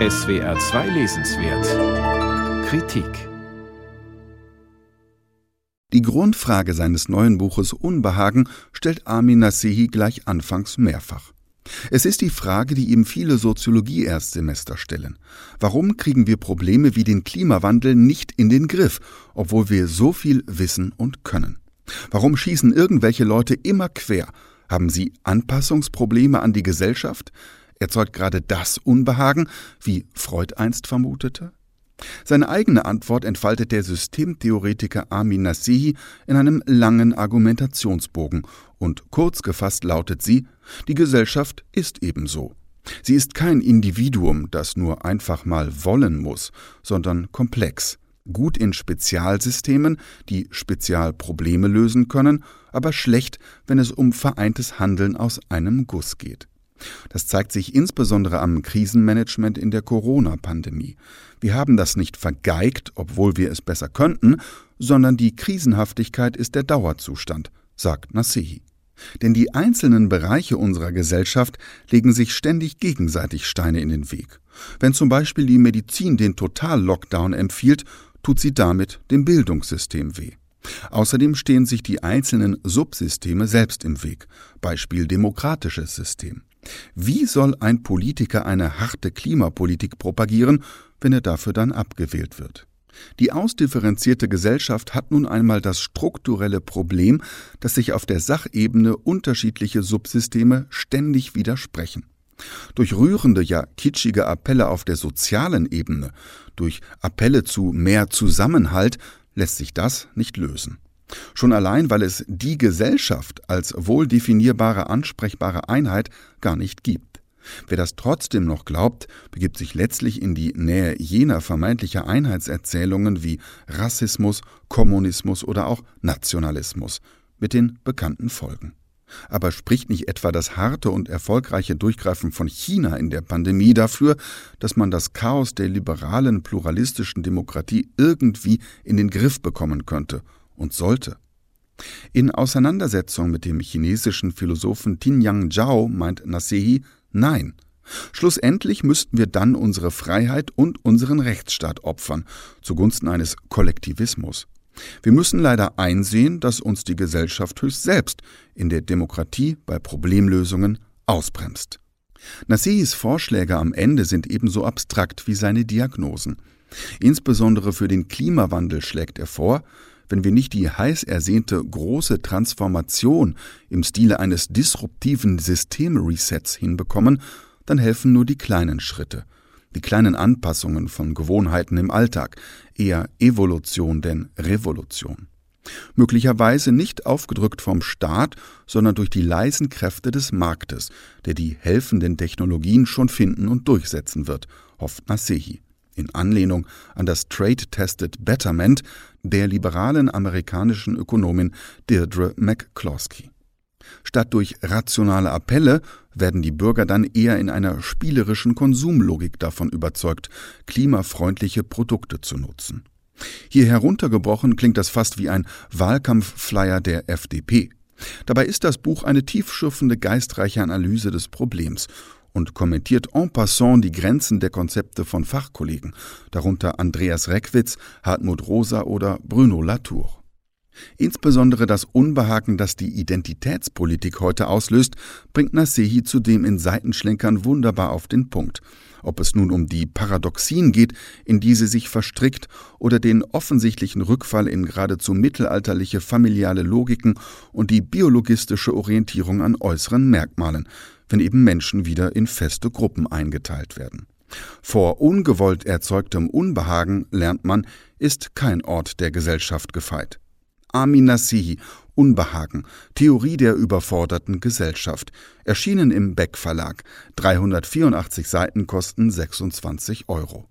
SWR 2 Lesenswert Kritik Die Grundfrage seines neuen Buches Unbehagen stellt Armin Nasehi gleich anfangs mehrfach. Es ist die Frage, die ihm viele Soziologie-Erstsemester stellen. Warum kriegen wir Probleme wie den Klimawandel nicht in den Griff, obwohl wir so viel wissen und können? Warum schießen irgendwelche Leute immer quer? Haben sie Anpassungsprobleme an die Gesellschaft? Erzeugt gerade das Unbehagen, wie Freud einst vermutete? Seine eigene Antwort entfaltet der Systemtheoretiker Amin Nassihi in einem langen Argumentationsbogen und kurz gefasst lautet sie, die Gesellschaft ist ebenso. Sie ist kein Individuum, das nur einfach mal wollen muss, sondern komplex, gut in Spezialsystemen, die Spezialprobleme lösen können, aber schlecht, wenn es um vereintes Handeln aus einem Guss geht. Das zeigt sich insbesondere am Krisenmanagement in der Corona-Pandemie. Wir haben das nicht vergeigt, obwohl wir es besser könnten, sondern die Krisenhaftigkeit ist der Dauerzustand, sagt Nasehi. Denn die einzelnen Bereiche unserer Gesellschaft legen sich ständig gegenseitig Steine in den Weg. Wenn zum Beispiel die Medizin den Total-Lockdown empfiehlt, tut sie damit dem Bildungssystem weh. Außerdem stehen sich die einzelnen Subsysteme selbst im Weg, Beispiel demokratisches System. Wie soll ein Politiker eine harte Klimapolitik propagieren, wenn er dafür dann abgewählt wird? Die ausdifferenzierte Gesellschaft hat nun einmal das strukturelle Problem, dass sich auf der Sachebene unterschiedliche Subsysteme ständig widersprechen. Durch rührende, ja kitschige Appelle auf der sozialen Ebene, durch Appelle zu mehr Zusammenhalt lässt sich das nicht lösen. Schon allein, weil es die Gesellschaft als wohl definierbare, ansprechbare Einheit gar nicht gibt. Wer das trotzdem noch glaubt, begibt sich letztlich in die Nähe jener vermeintlicher Einheitserzählungen wie Rassismus, Kommunismus oder auch Nationalismus, mit den bekannten Folgen. Aber spricht nicht etwa das harte und erfolgreiche Durchgreifen von China in der Pandemie dafür, dass man das Chaos der liberalen, pluralistischen Demokratie irgendwie in den Griff bekommen könnte und sollte. In Auseinandersetzung mit dem chinesischen Philosophen Tinyang Zhao meint Nasehi Nein. Schlussendlich müssten wir dann unsere Freiheit und unseren Rechtsstaat opfern, zugunsten eines Kollektivismus. Wir müssen leider einsehen, dass uns die Gesellschaft höchst selbst in der Demokratie bei Problemlösungen ausbremst. Nassehis Vorschläge am Ende sind ebenso abstrakt wie seine Diagnosen. Insbesondere für den Klimawandel schlägt er vor, wenn wir nicht die heiß ersehnte große Transformation im Stile eines disruptiven Systemresets hinbekommen, dann helfen nur die kleinen Schritte, die kleinen Anpassungen von Gewohnheiten im Alltag, eher Evolution denn Revolution. Möglicherweise nicht aufgedrückt vom Staat, sondern durch die leisen Kräfte des Marktes, der die helfenden Technologien schon finden und durchsetzen wird, hofft Nasehi in Anlehnung an das Trade-Tested Betterment der liberalen amerikanischen Ökonomin Deirdre McCloskey. Statt durch rationale Appelle werden die Bürger dann eher in einer spielerischen Konsumlogik davon überzeugt, klimafreundliche Produkte zu nutzen. Hier heruntergebrochen klingt das fast wie ein Wahlkampfflyer der FDP. Dabei ist das Buch eine tiefschürfende, geistreiche Analyse des Problems und kommentiert en passant die Grenzen der Konzepte von Fachkollegen, darunter Andreas Reckwitz, Hartmut Rosa oder Bruno Latour. Insbesondere das Unbehagen, das die Identitätspolitik heute auslöst, bringt Nasehi zudem in Seitenschlenkern wunderbar auf den Punkt. Ob es nun um die Paradoxien geht, in die sie sich verstrickt, oder den offensichtlichen Rückfall in geradezu mittelalterliche familiale Logiken und die biologistische Orientierung an äußeren Merkmalen, wenn eben Menschen wieder in feste Gruppen eingeteilt werden. Vor ungewollt erzeugtem Unbehagen, lernt man, ist kein Ort der Gesellschaft gefeit. Amin Nassihi, Unbehagen, Theorie der überforderten Gesellschaft, erschienen im Beck Verlag, 384 Seiten kosten 26 Euro.